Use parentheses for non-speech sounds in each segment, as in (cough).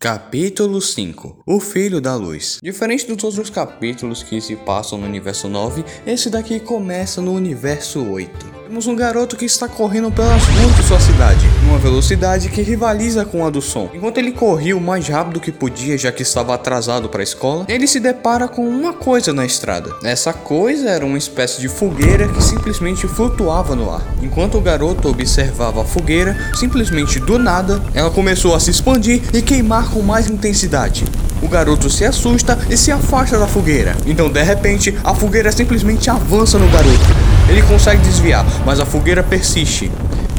Capítulo 5 O Filho da Luz Diferente dos outros capítulos que se passam no universo 9, esse daqui começa no universo 8. Temos um garoto que está correndo pelas ruas de sua cidade, numa velocidade que rivaliza com a do som. Enquanto ele corria o mais rápido que podia, já que estava atrasado para a escola, ele se depara com uma coisa na estrada. Essa coisa era uma espécie de fogueira que simplesmente flutuava no ar. Enquanto o garoto observava a fogueira, simplesmente do nada, ela começou a se expandir e queimar com mais intensidade. O garoto se assusta e se afasta da fogueira. Então, de repente, a fogueira simplesmente avança no garoto. Ele consegue desviar, mas a fogueira persiste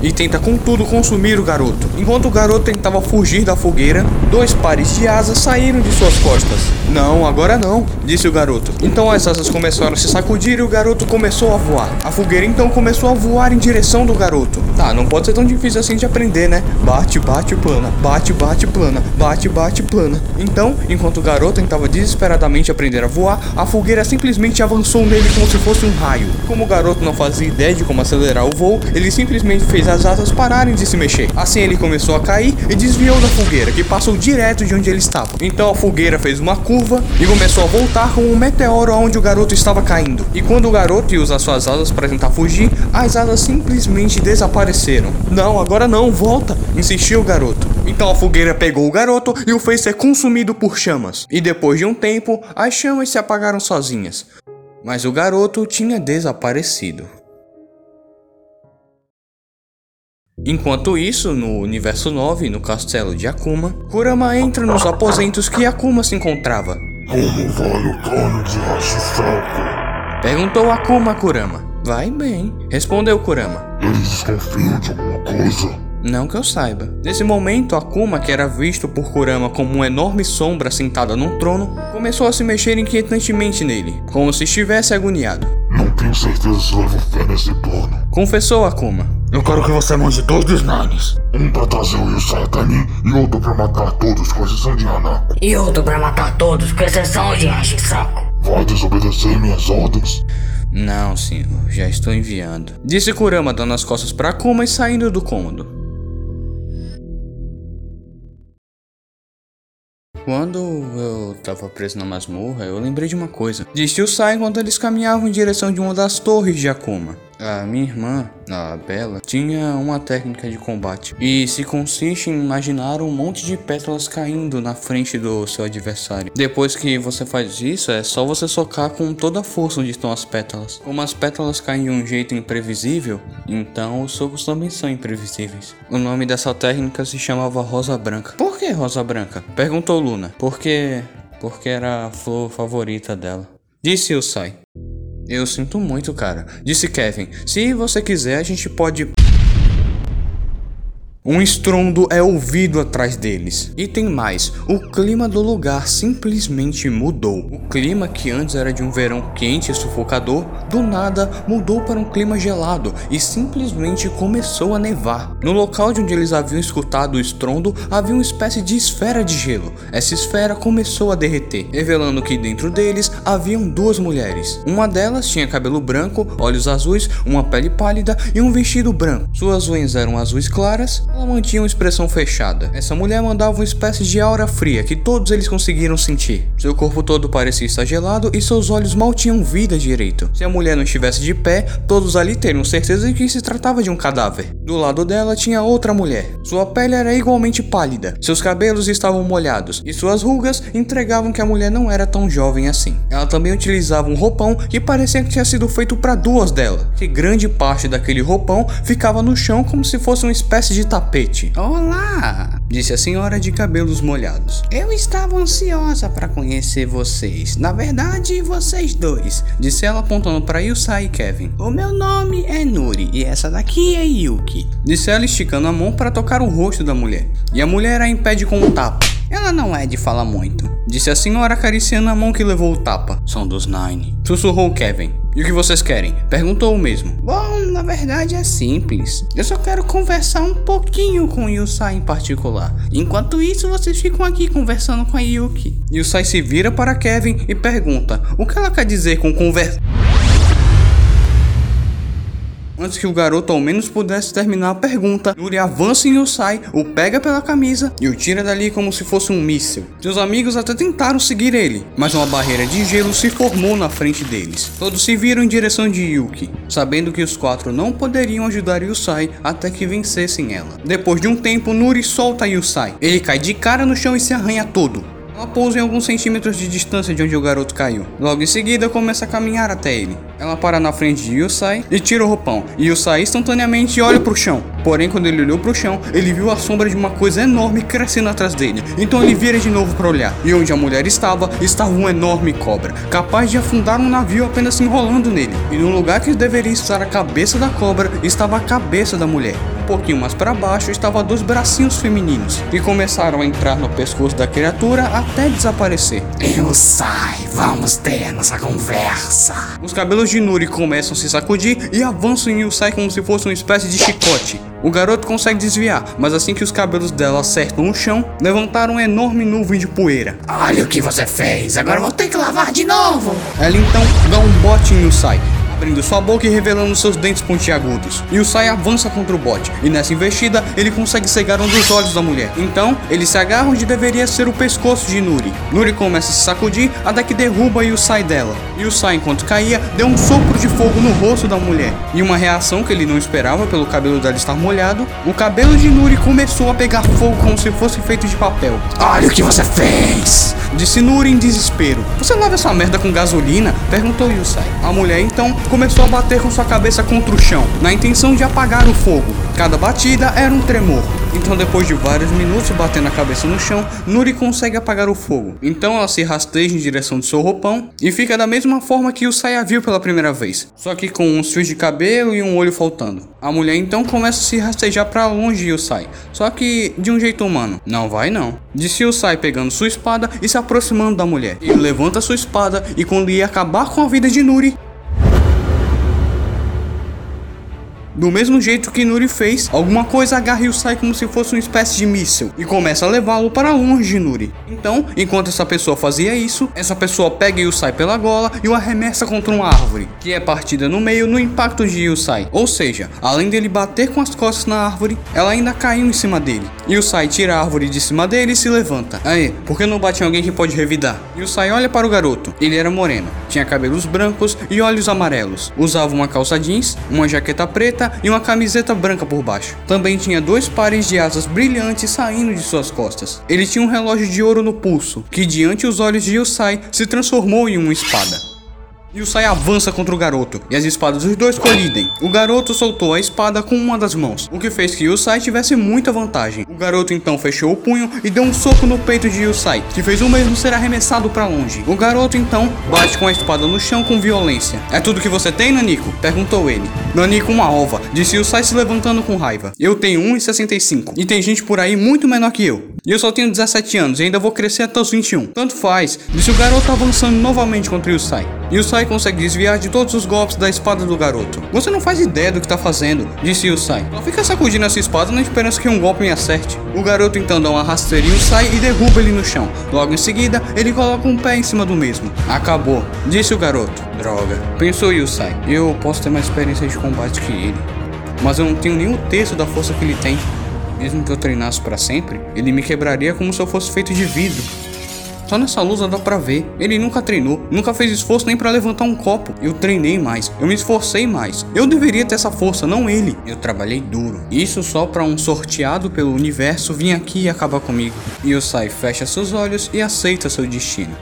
e tenta contudo consumir o garoto. Enquanto o garoto tentava fugir da fogueira, dois pares de asas saíram de suas costas. Não, agora não, disse o garoto. Então as asas começaram a se sacudir e o garoto começou a voar. A fogueira então começou a voar em direção do garoto. Tá, não pode ser tão difícil assim de aprender, né? Bate, bate, plana, bate, bate, plana, bate, bate, plana. Então, enquanto o garoto tentava desesperadamente aprender a voar, a fogueira simplesmente avançou nele como se fosse um raio. Como o garoto não fazia ideia de como acelerar o voo, ele simplesmente fez as asas pararem de se mexer. Assim ele começou a cair e desviou da fogueira, que passou direto de onde ele estava. Então a fogueira fez uma curva e começou a voltar como um meteoro aonde o garoto estava caindo. E quando o garoto ia usar suas asas para tentar fugir, as asas simplesmente desapareceram. Não, agora não, volta, insistiu o garoto. Então a fogueira pegou o garoto e o fez ser consumido por chamas. E depois de um tempo, as chamas se apagaram sozinhas. Mas o garoto tinha desaparecido. Enquanto isso, no universo 9, no castelo de Akuma, Kurama entra nos aposentos que Akuma se encontrava. Como vai o trono de Hashirako? Perguntou Akuma a Kurama. Vai bem, respondeu Kurama. Eles desconfiam de alguma coisa? Não que eu saiba. Nesse momento, Akuma, que era visto por Kurama como uma enorme sombra sentada num trono, começou a se mexer inquietantemente nele, como se estivesse agoniado. Não tenho certeza se levo fé nesse plano. Confessou Akuma. Eu quero que você mande dois dos Nines. Um pra trazer o mim e outro pra matar todos com exceção de Hanako. E outro pra matar todos, com exceção de Hashisako. Vai desobedecer minhas ordens? Não, senhor, já estou enviando. Disse Kurama dando as costas para Akuma e saindo do cômodo. Quando eu tava preso na masmorra, eu lembrei de uma coisa. Disse o Sai enquanto eles caminhavam em direção de uma das torres de Akuma. A minha irmã, a Bela, tinha uma técnica de combate e se consiste em imaginar um monte de pétalas caindo na frente do seu adversário. Depois que você faz isso, é só você socar com toda a força onde estão as pétalas. Como as pétalas caem de um jeito imprevisível, então os socos também são imprevisíveis. O nome dessa técnica se chamava Rosa Branca. Por que Rosa Branca? Perguntou Luna. Porque. Porque era a flor favorita dela. Disse o Sai. Eu sinto muito, cara. Disse Kevin. Se você quiser, a gente pode. Um estrondo é ouvido atrás deles. E tem mais: o clima do lugar simplesmente mudou. O clima que antes era de um verão quente e sufocador, do nada mudou para um clima gelado e simplesmente começou a nevar. No local de onde eles haviam escutado o estrondo havia uma espécie de esfera de gelo. Essa esfera começou a derreter, revelando que dentro deles haviam duas mulheres. Uma delas tinha cabelo branco, olhos azuis, uma pele pálida e um vestido branco. Suas unhas eram azuis claras ela mantinha uma expressão fechada. Essa mulher mandava uma espécie de aura fria que todos eles conseguiram sentir. Seu corpo todo parecia estar gelado e seus olhos mal tinham vida direito. Se a mulher não estivesse de pé, todos ali teriam certeza de que se tratava de um cadáver. Do lado dela tinha outra mulher. Sua pele era igualmente pálida, seus cabelos estavam molhados e suas rugas entregavam que a mulher não era tão jovem assim. Ela também utilizava um roupão que parecia que tinha sido feito para duas dela, que grande parte daquele roupão ficava no chão como se fosse uma espécie de tapete. Olá! Disse a senhora de cabelos molhados. Eu estava ansiosa para conhecer vocês. Na verdade, vocês dois. Disse ela apontando para Yusai e Kevin. O meu nome é Nuri e essa daqui é Yuki. Disse ela esticando a mão para tocar o rosto da mulher. E a mulher a impede com um tapa. Ela não é de falar muito, disse a senhora acariciando a mão que levou o tapa. São dos Nine. Sussurrou Kevin. E o que vocês querem? Perguntou o mesmo. Bom, na verdade é simples. Eu só quero conversar um pouquinho com Yusai em particular. Enquanto isso, vocês ficam aqui conversando com a Yuki. Yusai se vira para Kevin e pergunta: O que ela quer dizer com conversa? Antes que o garoto ao menos pudesse terminar a pergunta, Nuri avança em Yusai, o pega pela camisa e o tira dali como se fosse um míssil. Seus amigos até tentaram seguir ele, mas uma barreira de gelo se formou na frente deles. Todos se viram em direção de Yuki, sabendo que os quatro não poderiam ajudar Yusai até que vencessem ela. Depois de um tempo, Nuri solta Yusai. Ele cai de cara no chão e se arranha todo. Ela pousa em alguns centímetros de distância de onde o garoto caiu. Logo em seguida, começa a caminhar até ele. Ela para na frente de Yusai e tira o roupão. Yusai instantaneamente olha pro chão. Porém, quando ele olhou pro chão, ele viu a sombra de uma coisa enorme crescendo atrás dele. Então ele vira de novo para olhar. E onde a mulher estava, estava uma enorme cobra, capaz de afundar um navio apenas se enrolando nele. E no lugar que deveria estar a cabeça da cobra, estava a cabeça da mulher pouquinho mais para baixo estava dois bracinhos femininos que começaram a entrar no pescoço da criatura até desaparecer. Eu sai, vamos ter nossa conversa. Os cabelos de Nuri começam a se sacudir e avançam em Yusai como se fosse uma espécie de chicote. O garoto consegue desviar, mas assim que os cabelos dela acertam o chão, levantaram uma enorme nuvem de poeira. Olha o que você fez, agora vou ter que lavar de novo. Ela então dá um bote em Yusai, abrindo sua boca e revelando seus dentes pontiagudos. E o Sai avança contra o bot, e nessa investida ele consegue cegar um dos olhos da mulher. Então, ele se agarra onde deveria ser o pescoço de Nuri. Nuri começa a se sacudir até que derruba e o Sai dela. E o Sai, enquanto caía, deu um sopro de fogo no rosto da mulher. E uma reação que ele não esperava pelo cabelo dela estar molhado, o cabelo de Nuri começou a pegar fogo como se fosse feito de papel. Olha o que você fez. Disse Nuri em desespero. Você lava essa merda com gasolina? Perguntou Yusai. A mulher então começou a bater com sua cabeça contra o chão, na intenção de apagar o fogo. Cada batida era um tremor. Então, depois de vários minutos batendo a cabeça no chão, Nuri consegue apagar o fogo. Então, ela se rasteja em direção de seu roupão e fica da mesma forma que o a viu pela primeira vez, só que com uns fios de cabelo e um olho faltando. A mulher então começa a se rastejar para longe de Yusai, só que de um jeito humano. Não vai não. Disse Yusai pegando sua espada e se aproximando da mulher. Ele levanta sua espada e quando ia acabar com a vida de Nuri, Do mesmo jeito que Nuri fez, alguma coisa agarra Yusai como se fosse uma espécie de míssil e começa a levá-lo para longe de Nuri. Então, enquanto essa pessoa fazia isso, essa pessoa pega Yusai pela gola e o arremessa contra uma árvore, que é partida no meio no impacto de Yusai. Ou seja, além dele bater com as costas na árvore, ela ainda caiu em cima dele. Yusai tira a árvore de cima dele e se levanta. Aí, por que não bate em alguém que pode revidar? Yusai olha para o garoto. Ele era moreno, tinha cabelos brancos e olhos amarelos. Usava uma calça jeans, uma jaqueta preta e uma camiseta branca por baixo. Também tinha dois pares de asas brilhantes saindo de suas costas. Ele tinha um relógio de ouro no pulso, que diante os olhos de Yusai se transformou em uma espada. Yusai avança contra o garoto e as espadas dos dois colidem. O garoto soltou a espada com uma das mãos, o que fez que Yusai tivesse muita vantagem. O garoto então fechou o punho e deu um soco no peito de Yusai, que fez o mesmo ser arremessado para longe. O garoto então bate com a espada no chão com violência. É tudo que você tem, Naniko? perguntou ele. Naniko uma ova, disse Yusai se levantando com raiva. Eu tenho 1,65 e tem gente por aí muito menor que eu. E eu só tenho 17 anos e ainda vou crescer até os 21. Tanto faz, disse o garoto avançando novamente contra Yusai. Yusai consegue desviar de todos os golpes da espada do garoto. Você não faz ideia do que tá fazendo, disse Yusai. Só fica sacudindo essa espada na esperança que um golpe me acerte. O garoto então dá uma rasteira em Yusai e derruba ele no chão. Logo em seguida, ele coloca um pé em cima do mesmo. Acabou, disse o garoto. Droga, pensou Yusai. Eu posso ter mais experiência de combate que ele. Mas eu não tenho nenhum terço da força que ele tem. Mesmo que eu treinasse para sempre, ele me quebraria como se eu fosse feito de vidro. Só nessa luta dá pra ver. Ele nunca treinou, nunca fez esforço nem para levantar um copo. Eu treinei mais, eu me esforcei mais. Eu deveria ter essa força, não ele. Eu trabalhei duro. Isso só para um sorteado pelo universo vir aqui e acabar comigo. E Yusai fecha seus olhos e aceita seu destino.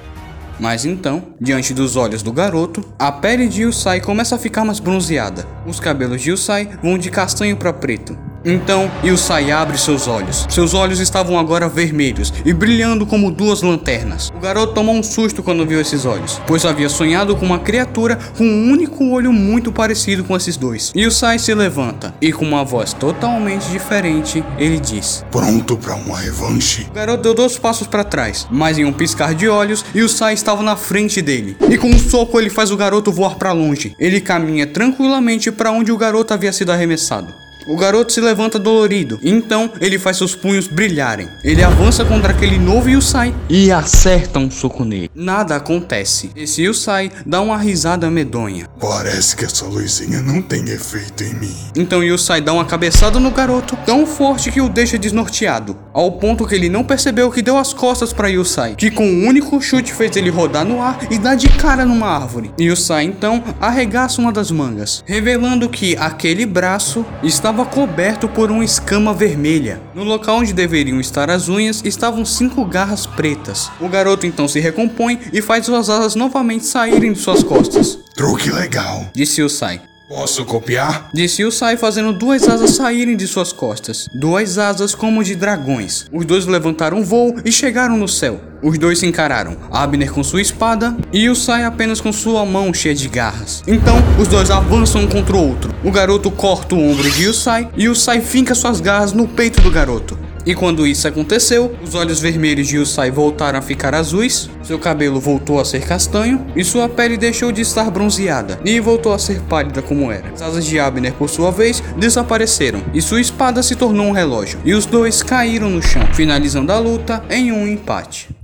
Mas então, diante dos olhos do garoto, a pele de Yusai começa a ficar mais bronzeada. Os cabelos de Yusai vão de castanho para preto. Então Yusai abre seus olhos. Seus olhos estavam agora vermelhos e brilhando como duas lanternas. O garoto tomou um susto quando viu esses olhos, pois havia sonhado com uma criatura com um único olho muito parecido com esses dois. Yusai se levanta e com uma voz totalmente diferente, ele diz: Pronto para uma revanche? O garoto deu dois passos para trás, mas em um piscar de olhos, Yusai estava na frente dele. E com um soco ele faz o garoto voar para longe. Ele caminha tranquilamente para onde o garoto havia sido arremessado. O garoto se levanta dolorido, então ele faz seus punhos brilharem. Ele avança contra aquele novo Yusai e acerta um soco nele. Nada acontece. Esse Yusai dá uma risada medonha. Parece que essa luzinha não tem efeito em mim. Então Yusai dá uma cabeçada no garoto, tão forte que o deixa desnorteado, ao ponto que ele não percebeu que deu as costas para Yusai, que com um único chute fez ele rodar no ar e dar de cara numa árvore. Yusai então arregaça uma das mangas, revelando que aquele braço estava coberto por uma escama vermelha. No local onde deveriam estar as unhas estavam cinco garras pretas. O garoto então se recompõe e faz suas asas novamente saírem de suas costas. Truque legal. Disse Yusai. Posso copiar? Disse Yusai fazendo duas asas saírem de suas costas. Duas asas como de dragões. Os dois levantaram voo e chegaram no céu. Os dois se encararam, Abner com sua espada e Yusai apenas com sua mão cheia de garras. Então, os dois avançam um contra o outro. O garoto corta o ombro de Yusai e Yusai finca suas garras no peito do garoto. E quando isso aconteceu, os olhos vermelhos de Yusai voltaram a ficar azuis, seu cabelo voltou a ser castanho e sua pele deixou de estar bronzeada e voltou a ser pálida como era. As asas de Abner, por sua vez, desapareceram e sua espada se tornou um relógio, e os dois caíram no chão, finalizando a luta em um empate.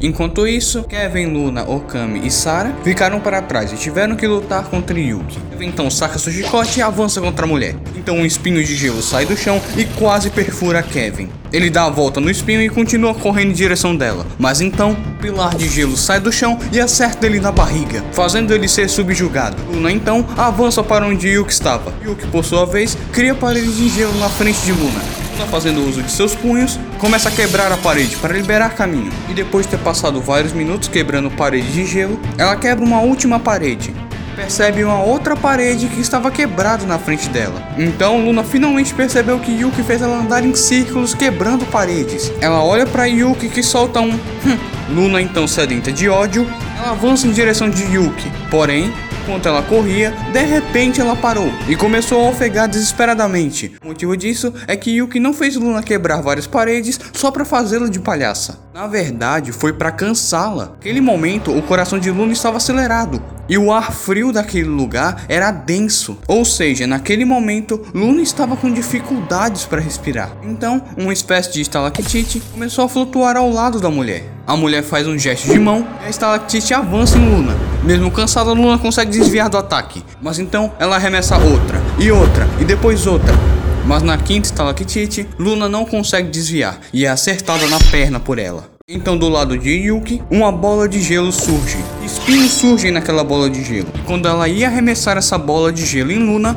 Enquanto isso, Kevin, Luna, Okami e Sara ficaram para trás e tiveram que lutar contra Yuki. Kevin então saca seu chicote e avança contra a mulher. Então um espinho de gelo sai do chão e quase perfura Kevin. Ele dá a volta no espinho e continua correndo em direção dela. Mas então, o pilar de gelo sai do chão e acerta ele na barriga, fazendo ele ser subjugado. Luna então avança para onde Yuki estava. Yuki, por sua vez, cria paredes de gelo na frente de Luna. Luna, fazendo uso de seus punhos, começa a quebrar a parede para liberar caminho. E depois de ter passado vários minutos quebrando paredes de gelo, ela quebra uma última parede. Percebe uma outra parede que estava quebrada na frente dela. Então Luna finalmente percebeu que Yuki fez ela andar em círculos quebrando paredes. Ela olha para Yuki que solta um hum. Luna então sedenta de ódio, ela avança em direção de Yuki. Porém, Enquanto ela corria, de repente ela parou e começou a ofegar desesperadamente. O motivo disso é que Yuki não fez Luna quebrar várias paredes só para fazê-la de palhaça. Na verdade, foi para cansá-la. Naquele momento, o coração de Luna estava acelerado e o ar frio daquele lugar era denso. Ou seja, naquele momento, Luna estava com dificuldades para respirar. Então, uma espécie de estalactite começou a flutuar ao lado da mulher. A mulher faz um gesto de mão e a estalactite avança em Luna. Mesmo cansada, Luna consegue desviar do ataque. Mas então ela arremessa outra, e outra, e depois outra. Mas na quinta estalactite, Luna não consegue desviar e é acertada na perna por ela. Então do lado de Yuki, uma bola de gelo surge. Espinhos surgem naquela bola de gelo. E quando ela ia arremessar essa bola de gelo em Luna,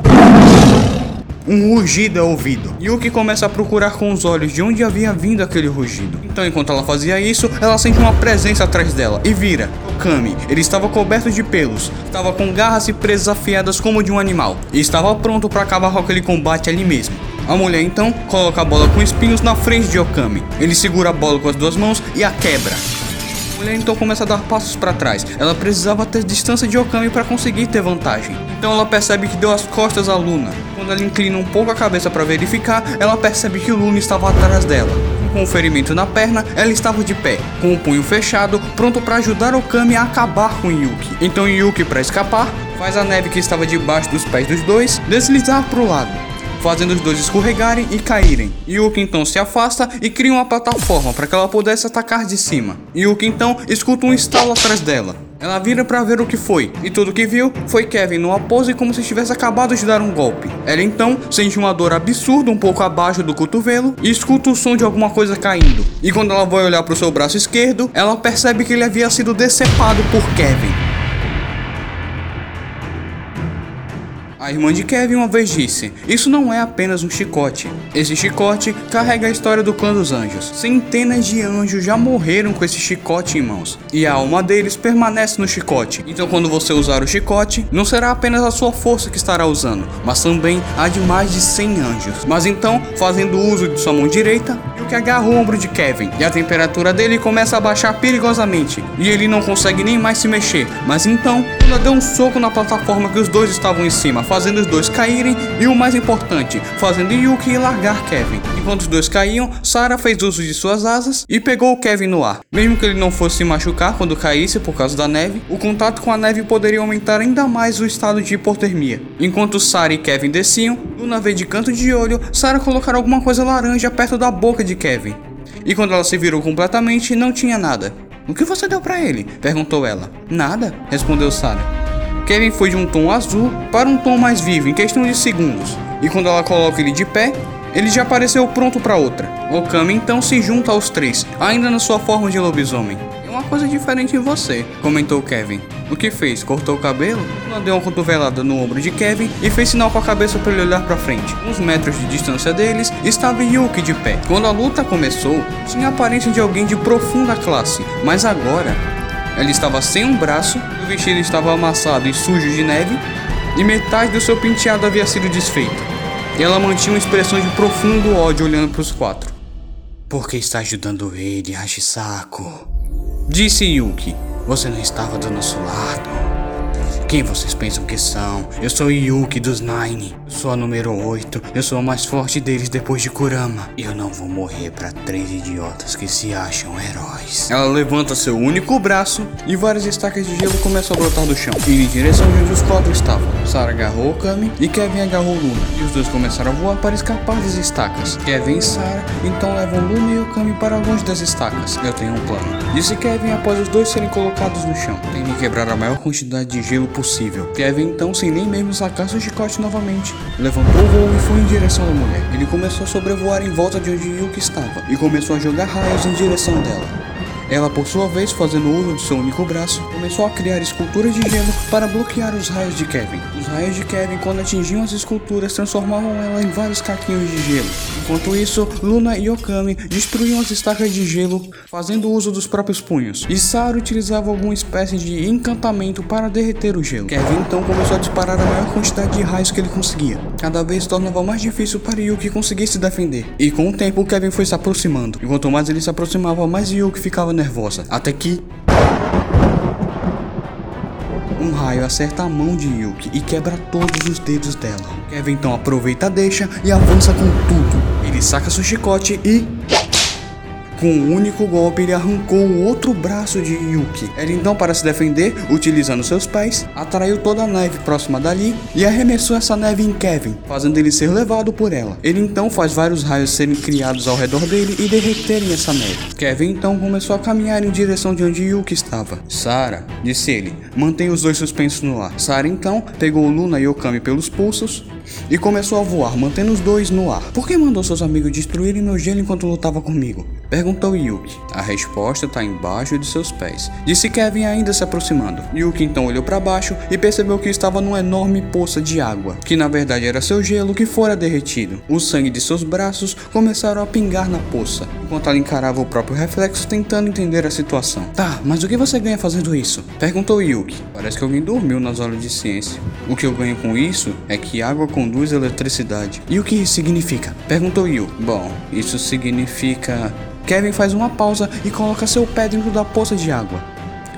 um rugido é ouvido. Yuki começa a procurar com os olhos de onde havia vindo aquele rugido. Então, enquanto ela fazia isso, ela sente uma presença atrás dela e vira. Okami, ele estava coberto de pelos, estava com garras e presas afiadas como de um animal, e estava pronto para acabar com aquele combate ali mesmo. A mulher então coloca a bola com espinhos na frente de Okami. Ele segura a bola com as duas mãos e a quebra. A mulher então começa a dar passos para trás. Ela precisava ter distância de Okami para conseguir ter vantagem. Então ela percebe que deu as costas a Luna. Quando ela inclina um pouco a cabeça para verificar, ela percebe que o Luna estava atrás dela. Com um ferimento na perna, ela estava de pé, com o punho fechado, pronto para ajudar Okami a acabar com Yuki. Então Yuki, para escapar, faz a neve que estava debaixo dos pés dos dois deslizar para o lado fazendo os dois escorregarem e caírem. Yuki então se afasta e cria uma plataforma para que ela pudesse atacar de cima. Yuki então escuta um estalo atrás dela. Ela vira para ver o que foi, e tudo que viu foi Kevin numa pose como se tivesse acabado de dar um golpe. Ela então sente uma dor absurda um pouco abaixo do cotovelo e escuta o som de alguma coisa caindo. E quando ela vai olhar para o seu braço esquerdo, ela percebe que ele havia sido decepado por Kevin. A irmã de Kevin uma vez disse: Isso não é apenas um chicote. Esse chicote carrega a história do clã dos anjos. Centenas de anjos já morreram com esse chicote em mãos, e a alma deles permanece no chicote. Então, quando você usar o chicote, não será apenas a sua força que estará usando, mas também a de mais de 100 anjos. Mas então, fazendo uso de sua mão direita, que agarra o ombro de Kevin e a temperatura dele começa a baixar perigosamente e ele não consegue nem mais se mexer. Mas então, ela deu um soco na plataforma que os dois estavam em cima, fazendo os dois caírem e o mais importante, fazendo Yuki largar Kevin. Enquanto os dois caíam, Sarah fez uso de suas asas e pegou Kevin no ar. Mesmo que ele não fosse se machucar quando caísse por causa da neve, o contato com a neve poderia aumentar ainda mais o estado de hipotermia. Enquanto Sarah e Kevin desciam, Luna veio de canto de olho Sarah colocar alguma coisa laranja perto da boca de Kevin. E quando ela se virou completamente, não tinha nada. O que você deu para ele? perguntou ela. Nada, respondeu Sarah. Kevin foi de um tom azul para um tom mais vivo em questão de segundos. E quando ela coloca ele de pé, ele já apareceu pronto para outra. Okami então se junta aos três, ainda na sua forma de lobisomem. É uma coisa diferente em você, comentou Kevin. O que fez? Cortou o cabelo? Ela deu uma cotovelada no ombro de Kevin e fez sinal com a cabeça para ele olhar para frente. Uns metros de distância deles estava Yuki de pé. Quando a luta começou, tinha a aparência de alguém de profunda classe, mas agora ela estava sem um braço, vestido estava amassado e sujo de neve e metade do seu penteado havia sido desfeita. E ela mantinha uma expressão de profundo ódio olhando para os quatro. Por que está ajudando ele, Hashisako? Disse Yuki. Você não estava do nosso lado. Quem vocês pensam que são? Eu sou Yuki dos Nine. Sou a número 8. Eu sou a mais forte deles depois de Kurama. E eu não vou morrer para três idiotas que se acham heróis. Ela levanta seu único braço e várias estacas de gelo começam a brotar do chão, indo em direção de onde os quatro estavam. Sarah agarrou Kami e Kevin agarrou Luna, e os dois começaram a voar para escapar das estacas. Kevin e Sarah então levam Luna e Okami para longe das estacas. Eu tenho um plano, disse Kevin após os dois serem colocados no chão. Tem que quebrar a maior quantidade de gelo possível possível. Kevin então, sem nem mesmo sacar seu chicote novamente, levantou o voo e foi em direção à mulher. Ele começou a sobrevoar em volta de onde Yuki estava e começou a jogar raios em direção dela. Ela, por sua vez, fazendo uso de seu único braço, começou a criar esculturas de gelo para bloquear os raios de Kevin. Os raios de Kevin, quando atingiam as esculturas, transformavam ela em vários caquinhos de gelo. Enquanto isso, Luna e Okami destruíam as estacas de gelo, fazendo uso dos próprios punhos. E Saru utilizava alguma espécie de encantamento para derreter o gelo. Kevin então começou a disparar a maior quantidade de raios que ele conseguia. Cada vez tornava mais difícil para Yuki conseguir se defender. E com o tempo, Kevin foi se aproximando. E quanto mais ele se aproximava, mais Yuki ficava nervosa, até que um raio acerta a mão de Yuki e quebra todos os dedos dela. Kevin então aproveita a deixa e avança com tudo. Ele saca seu chicote e com um único golpe, ele arrancou o outro braço de Yuki. Ele então, para se defender, utilizando seus pés, atraiu toda a neve próxima dali e arremessou essa neve em Kevin, fazendo ele ser levado por ela. Ele então faz vários raios serem criados ao redor dele e derreterem essa neve. Kevin então começou a caminhar em direção de onde Yuki estava. Sara, disse ele, mantém os dois suspensos no ar. Sara então pegou Luna e Okami pelos pulsos e começou a voar, mantendo os dois no ar. Por que mandou seus amigos destruírem meu gelo enquanto lutava comigo? Yuki. A resposta está embaixo de seus pés. Disse Kevin ainda se aproximando. Yuki então olhou para baixo e percebeu que estava numa enorme poça de água, que na verdade era seu gelo que fora derretido. O sangue de seus braços começaram a pingar na poça, enquanto ela encarava o próprio reflexo tentando entender a situação. Tá, mas o que você ganha fazendo isso? Perguntou Yuki. Parece que alguém dormiu nas aulas de ciência. O que eu ganho com isso é que água conduz eletricidade. E o que isso significa? Perguntou Yu. Bom, isso significa Kevin faz uma pausa e coloca seu pé dentro da poça de água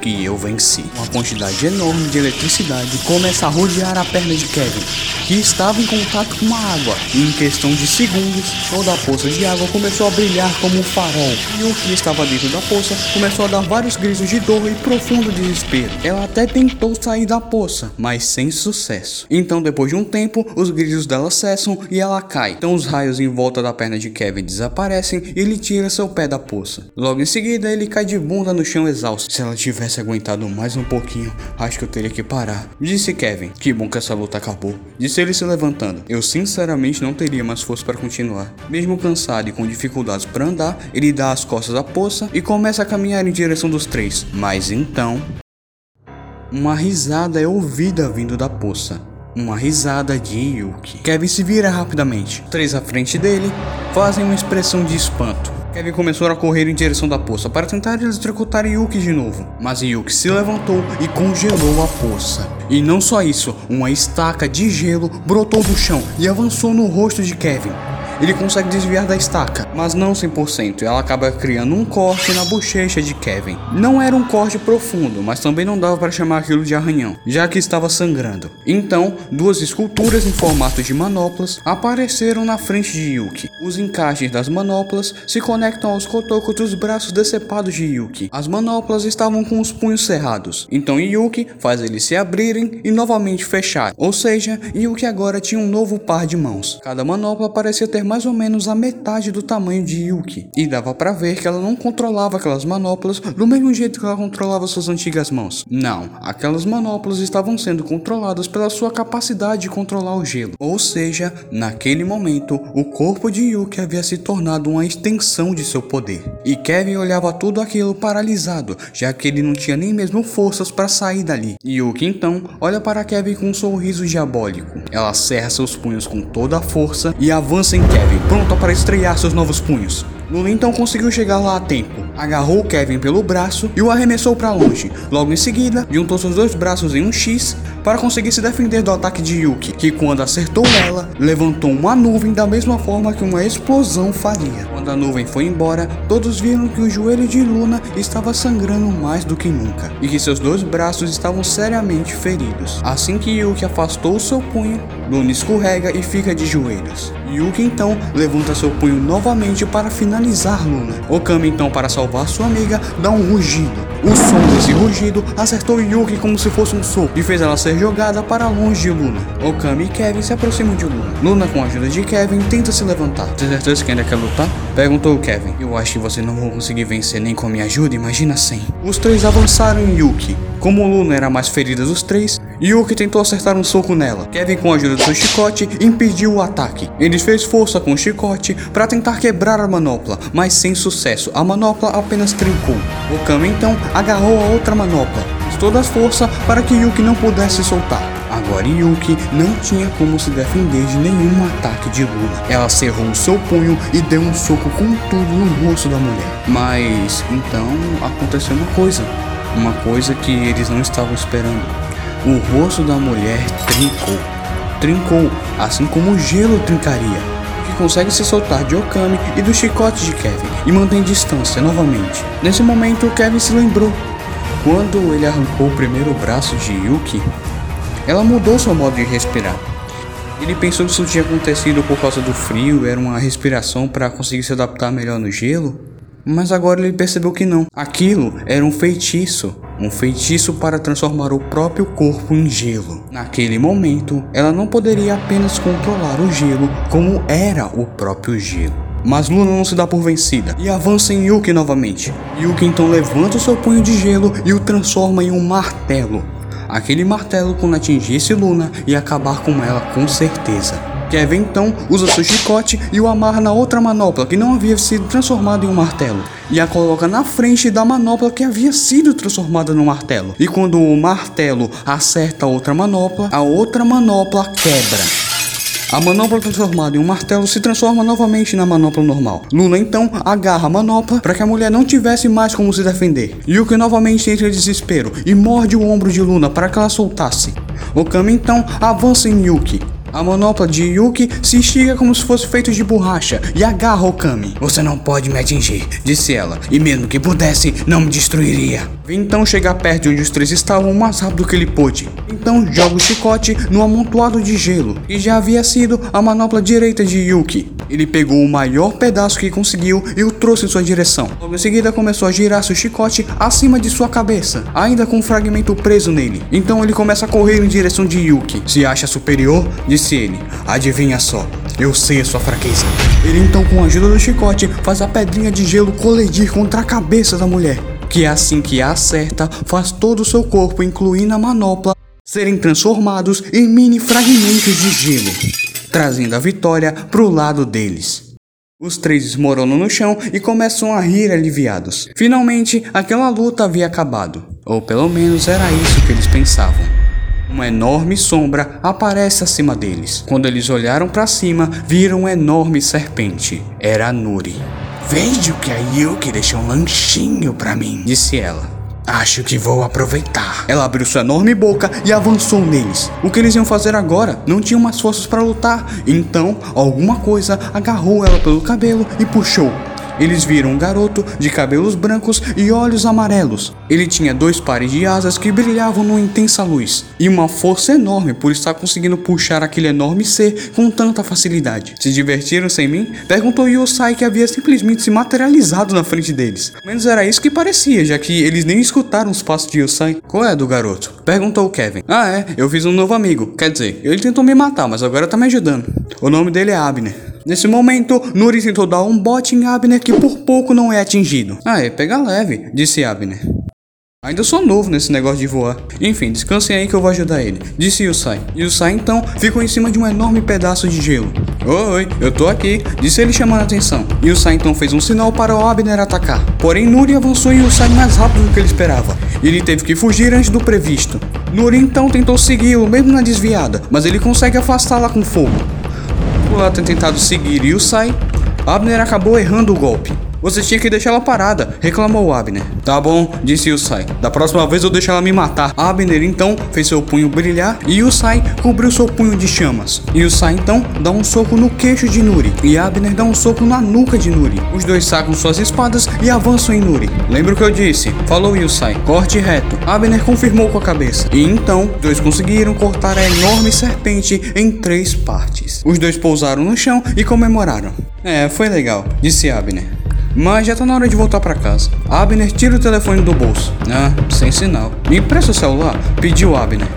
que eu venci. Uma quantidade enorme de eletricidade começa a rodear a perna de Kevin, que estava em contato com a água. E em questão de segundos, toda a poça de água começou a brilhar como um farol. E o que estava dentro da poça começou a dar vários gritos de dor e profundo desespero. Ela até tentou sair da poça, mas sem sucesso. Então, depois de um tempo, os gritos dela cessam e ela cai. Então, os raios em volta da perna de Kevin desaparecem e ele tira seu pé da poça. Logo em seguida, ele cai de bunda no chão exausto. Se ela tivesse tivesse aguentado mais um pouquinho, acho que eu teria que parar. Disse Kevin. Que bom que essa luta acabou. Disse ele se levantando. Eu sinceramente não teria mais força para continuar. Mesmo cansado e com dificuldades para andar, ele dá as costas à poça e começa a caminhar em direção dos três. Mas então. Uma risada é ouvida vindo da poça. Uma risada de Yuki. Kevin se vira rapidamente. Três à frente dele fazem uma expressão de espanto. Kevin começou a correr em direção da poça para tentar eletrocutar Yuki de novo, mas Yuki se levantou e congelou a poça. E não só isso, uma estaca de gelo brotou do chão e avançou no rosto de Kevin. Ele consegue desviar da estaca, mas não 100%. Ela acaba criando um corte na bochecha de Kevin. Não era um corte profundo, mas também não dava para chamar aquilo de arranhão, já que estava sangrando. Então, duas esculturas em formato de manoplas apareceram na frente de Yuki. Os encaixes das manoplas se conectam aos cotocos dos braços decepados de Yuki. As manoplas estavam com os punhos cerrados. Então Yuki faz eles se abrirem e novamente fechar. Ou seja, Yuki agora tinha um novo par de mãos. Cada manopla parecia ter mais ou menos a metade do tamanho de Yuki. E dava para ver que ela não controlava aquelas manoplas do mesmo jeito que ela controlava suas antigas mãos. Não, aquelas manoplas estavam sendo controladas pela sua capacidade de controlar o gelo. Ou seja, naquele momento, o corpo de Yuki havia se tornado uma extensão de seu poder. E Kevin olhava tudo aquilo paralisado, já que ele não tinha nem mesmo forças para sair dali. Yuki então olha para Kevin com um sorriso diabólico. Ela cerra seus punhos com toda a força e avança em Kevin, pronta para estrear seus novos punhos. Lula então conseguiu chegar lá a tempo. Agarrou Kevin pelo braço e o arremessou para longe. Logo em seguida, juntou seus dois braços em um X para conseguir se defender do ataque de Yuki, que quando acertou ela, levantou uma nuvem da mesma forma que uma explosão faria. Quando a nuvem foi embora, todos viram que o joelho de Luna estava sangrando mais do que nunca e que seus dois braços estavam seriamente feridos. Assim que Yuki afastou seu punho, Luna escorrega e fica de joelhos. Yuki então levanta seu punho novamente para finalizar Luna. Okami então para salvar sua amiga dá um rugido. O som desse rugido acertou Yuki como se fosse um soco e fez ela ser jogada para longe de Luna. Okami e Kevin se aproximam de Luna. Luna com a ajuda de Kevin tenta se levantar. Tem certeza que ainda quer lutar? Perguntou Kevin. Eu acho que você não vai conseguir vencer nem com minha ajuda, imagina sem. Os três avançaram em Yuki. Como Luna era mais ferida dos três, Yuki tentou acertar um soco nela. Kevin, com a ajuda do seu chicote, impediu o ataque. Ele fez força com o chicote para tentar quebrar a manopla, mas sem sucesso. A manopla apenas trincou. Okami então agarrou a outra manopla, fez toda a força para que Yuki não pudesse soltar. Agora Yuki não tinha como se defender de nenhum ataque de Luna. Ela cerrou o seu punho e deu um soco com tudo no rosto da mulher. Mas então aconteceu uma coisa. Uma coisa que eles não estavam esperando. O rosto da mulher trincou. Trincou, assim como o gelo trincaria. Que consegue se soltar de Okami e do chicote de Kevin e mantém distância novamente. Nesse momento, Kevin se lembrou. Quando ele arrancou o primeiro braço de Yuki, ela mudou seu modo de respirar. Ele pensou que isso tinha acontecido por causa do frio, era uma respiração para conseguir se adaptar melhor no gelo, mas agora ele percebeu que não. Aquilo era um feitiço, um feitiço para transformar o próprio corpo em gelo. Naquele momento, ela não poderia apenas controlar o gelo como era o próprio gelo. Mas Luna não se dá por vencida e avança em Yuki novamente. Yuki então levanta o seu punho de gelo e o transforma em um martelo. Aquele martelo quando atingisse Luna e acabar com ela com certeza. Kevin então usa seu chicote e o amarra na outra manopla que não havia sido transformada em um martelo e a coloca na frente da manopla que havia sido transformada no martelo. E quando o martelo acerta a outra manopla, a outra manopla quebra. A manopla transformada em um martelo se transforma novamente na manopla normal. Luna então agarra a manopla para que a mulher não tivesse mais como se defender. Yuki novamente entra em desespero e morde o ombro de Luna para que ela soltasse. Okami então avança em Yuki. A manopla de Yuki se estica como se fosse feito de borracha e agarra Okami. Você não pode me atingir, disse ela, e mesmo que pudesse, não me destruiria. Vem então chegar perto de onde os três estavam o mais rápido que ele pôde. Então joga o chicote no amontoado de gelo, que já havia sido a manopla direita de Yuki. Ele pegou o maior pedaço que conseguiu e o trouxe em sua direção. Logo em seguida começou a girar seu chicote acima de sua cabeça, ainda com um fragmento preso nele. Então ele começa a correr em direção de Yuki. Se acha superior? Disse ele. Adivinha só, eu sei a sua fraqueza. Ele então, com a ajuda do chicote, faz a pedrinha de gelo colidir contra a cabeça da mulher. Que assim que acerta, faz todo o seu corpo, incluindo a manopla, serem transformados em mini fragmentos de gelo, trazendo a vitória pro lado deles. Os três desmoronam no chão e começam a rir aliviados. Finalmente, aquela luta havia acabado. Ou pelo menos era isso que eles pensavam. Uma enorme sombra aparece acima deles. Quando eles olharam para cima, viram uma enorme serpente. Era Nuri. Vejo que a Yuki deixou um lanchinho para mim, disse ela. Acho que vou aproveitar. Ela abriu sua enorme boca e avançou neles. O que eles iam fazer agora? Não tinham mais forças para lutar. Então, alguma coisa agarrou ela pelo cabelo e puxou. Eles viram um garoto de cabelos brancos e olhos amarelos. Ele tinha dois pares de asas que brilhavam numa intensa luz e uma força enorme por estar conseguindo puxar aquele enorme ser com tanta facilidade. Se divertiram sem mim? Perguntou Yosai que havia simplesmente se materializado na frente deles. Menos era isso que parecia, já que eles nem escutaram os passos de Yosai. Qual é do garoto? Perguntou Kevin. Ah é, eu fiz um novo amigo. Quer dizer, ele tentou me matar, mas agora tá me ajudando. O nome dele é Abner. Nesse momento, Nuri tentou dar um bote em Abner que por pouco não é atingido. Ah, é, pega leve, disse Abner. Ainda sou novo nesse negócio de voar. Enfim, descansem aí que eu vou ajudar ele, disse Yusai. Yusai então ficou em cima de um enorme pedaço de gelo. Oi, eu tô aqui, disse ele chamando a atenção. Yusai então fez um sinal para o Abner atacar. Porém, Nuri avançou Yusai mais rápido do que ele esperava. Ele teve que fugir antes do previsto. Nuri então tentou segui-lo, mesmo na desviada, mas ele consegue afastá-la com fogo ela ter tentado seguir Yusai, Abner acabou errando o golpe. Você tinha que deixar ela parada, reclamou Abner. Tá bom, disse Yusai. Da próxima vez eu deixo ela me matar. Abner então fez seu punho brilhar e Yusai cobriu seu punho de chamas. Yusai então dá um soco no queixo de Nuri e Abner dá um soco na nuca de Nuri. Os dois sacam suas espadas e avançam em Nuri. Lembra o que eu disse? Falou Yusai. Corte reto. Abner confirmou com a cabeça. E então, dois conseguiram cortar a enorme serpente em três partes. Os dois pousaram no chão e comemoraram. É, foi legal, disse Abner. Mas já tá na hora de voltar para casa. Abner tira o telefone do bolso. Ah, sem sinal. Me empresta o celular? Pediu Abner.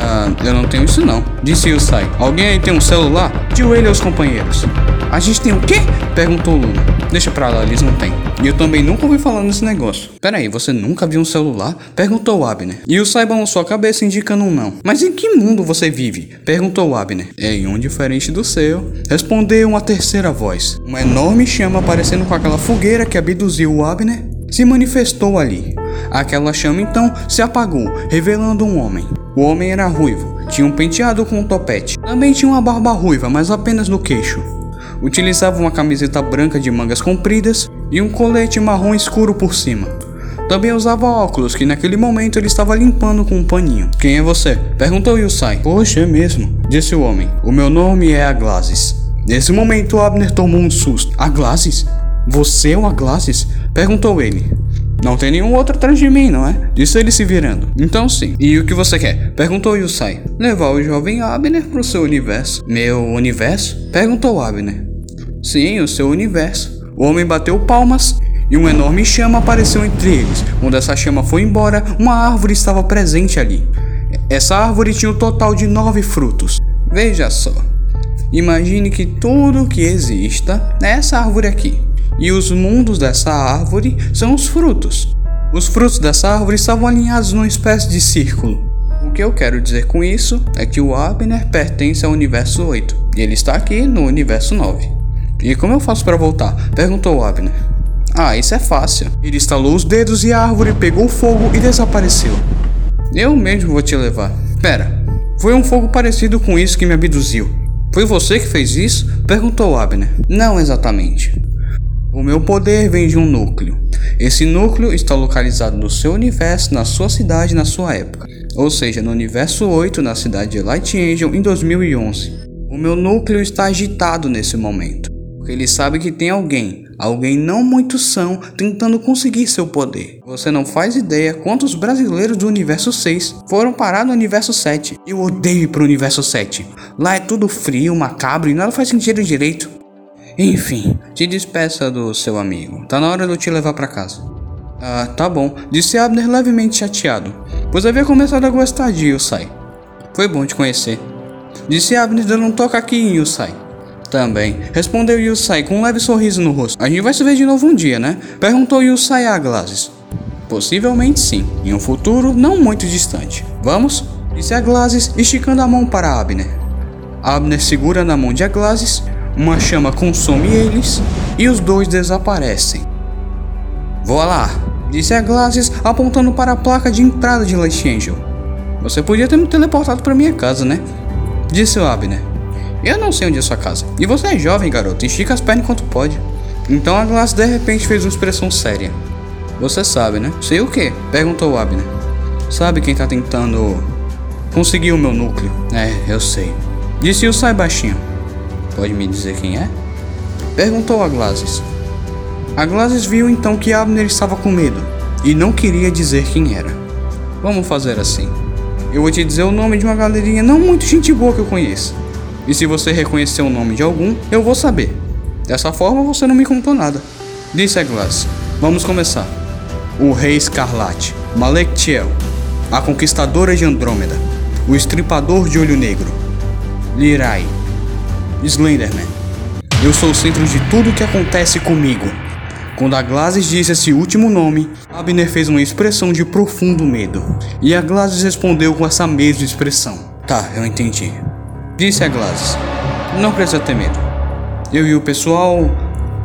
Ah, eu não tenho isso não, disse Yusai. Alguém aí tem um celular? Pediu ele aos companheiros. A gente tem o quê? Perguntou Luna. Deixa pra lá, eles não têm. E eu também nunca ouvi falar nesse negócio. Peraí, você nunca viu um celular? Perguntou Abner. E o Sai balançou a cabeça indicando um não. Mas em que mundo você vive? Perguntou Abner. É em um diferente do seu. Respondeu uma terceira voz. Uma enorme chama aparecendo com aquela fogueira que abduziu o Abner se manifestou ali. Aquela chama então se apagou, revelando um homem. O homem era ruivo, tinha um penteado com um topete. Também tinha uma barba ruiva, mas apenas no queixo. Utilizava uma camiseta branca de mangas compridas e um colete marrom escuro por cima. Também usava óculos, que naquele momento ele estava limpando com um paninho. Quem é você? Perguntou Yusai. Poxa, é mesmo, disse o homem. O meu nome é Aglasis. Nesse momento, Abner tomou um susto. Aglasis? Você é o Aglasis? Perguntou ele. Não tem nenhum outro atrás de mim, não é? Disse ele se virando. Então sim. E o que você quer? Perguntou Yusai. Levar o jovem Abner pro seu universo. Meu universo? Perguntou Abner. Sim, o seu universo. O homem bateu palmas e uma enorme chama apareceu entre eles. Quando essa chama foi embora, uma árvore estava presente ali. Essa árvore tinha um total de nove frutos. Veja só. Imagine que tudo que exista é essa árvore aqui. E os mundos dessa árvore são os frutos. Os frutos dessa árvore estavam alinhados numa espécie de círculo. O que eu quero dizer com isso é que o Abner pertence ao universo 8 e ele está aqui no universo 9. E como eu faço para voltar? Perguntou Abner. Ah, isso é fácil. Ele estalou os dedos e a árvore pegou fogo e desapareceu. Eu mesmo vou te levar. Pera, foi um fogo parecido com isso que me abduziu. Foi você que fez isso? Perguntou Abner. Não exatamente. O meu poder vem de um núcleo. Esse núcleo está localizado no seu universo, na sua cidade, na sua época. Ou seja, no universo 8, na cidade de Light Angel, em 2011. O meu núcleo está agitado nesse momento. Porque ele sabe que tem alguém, alguém não muito são, tentando conseguir seu poder. Você não faz ideia quantos brasileiros do universo 6 foram parar no universo 7. Eu odeio ir pro universo 7. Lá é tudo frio, macabro e nada faz sentido direito. Enfim, te despeça do seu amigo. Tá na hora de eu te levar para casa. Ah, tá bom, disse Abner levemente chateado, pois havia começado a gostar de Yusai. Foi bom te conhecer. Disse Abner dando um toque aqui em Yusai. Também, respondeu Yusai com um leve sorriso no rosto. A gente vai se ver de novo um dia, né? Perguntou Yusai a Glazes. Possivelmente sim, em um futuro não muito distante. Vamos? Disse a Glazes, esticando a mão para Abner. Abner segura na mão de Aglazes, uma chama consome eles e os dois desaparecem. Voa lá, disse a Glazes apontando para a placa de entrada de Light Angel. Você podia ter me teleportado para minha casa, né? Disse o Abner. Eu não sei onde é sua casa. E você é jovem, garoto. Estica as pernas enquanto pode. Então a Glass de repente fez uma expressão séria. Você sabe, né? Sei o quê? Perguntou Abner. Sabe quem tá tentando conseguir o meu núcleo? É, eu sei. Disse o sai baixinho. Pode me dizer quem é? Perguntou a Glazes. A Glazes viu então que Abner estava com medo e não queria dizer quem era. Vamos fazer assim. Eu vou te dizer o nome de uma galerinha não muito gente boa que eu conheço. E se você reconhecer o nome de algum, eu vou saber. Dessa forma você não me contou nada. Disse a Glass. Vamos começar. O Rei Escarlate, Malek Tiel, a Conquistadora de Andrômeda, o Estripador de Olho Negro, Lirai, Slenderman. Eu sou o centro de tudo que acontece comigo. Quando a Glazes disse esse último nome, Abner fez uma expressão de profundo medo. E a Glazes respondeu com essa mesma expressão. Tá, eu entendi. Disse a Glazes. Não precisa ter medo. Eu e o pessoal.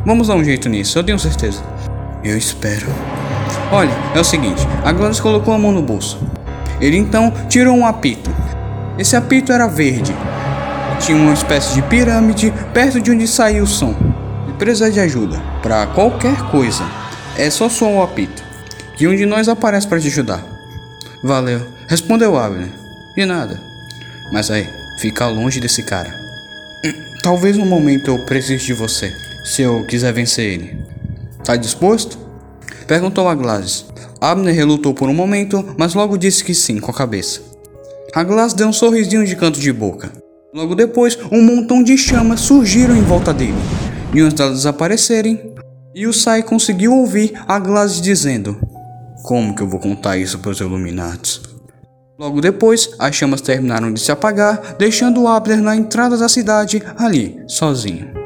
Vamos dar um jeito nisso, eu tenho certeza. Eu espero. Olha, é o seguinte: a Glazes colocou a mão no bolso. Ele então tirou um apito. Esse apito era verde. Tinha uma espécie de pirâmide perto de onde saía o som. Se precisar de ajuda para qualquer coisa, é só soar o apito. Que um de nós aparece para te ajudar. Valeu, respondeu Abner. De nada. Mas aí, fica longe desse cara. (clears throat) Talvez no momento eu precise de você, se eu quiser vencer ele. Tá disposto? Perguntou a Glass. Abner relutou por um momento, mas logo disse que sim com a cabeça. A Glass deu um sorrisinho de canto de boca. Logo depois, um montão de chamas surgiram em volta dele. E antes delas desaparecerem, e o Sai conseguiu ouvir a Glass dizendo: Como que eu vou contar isso para os Illuminatis? Logo depois, as chamas terminaram de se apagar, deixando Abner na entrada da cidade, ali, sozinho.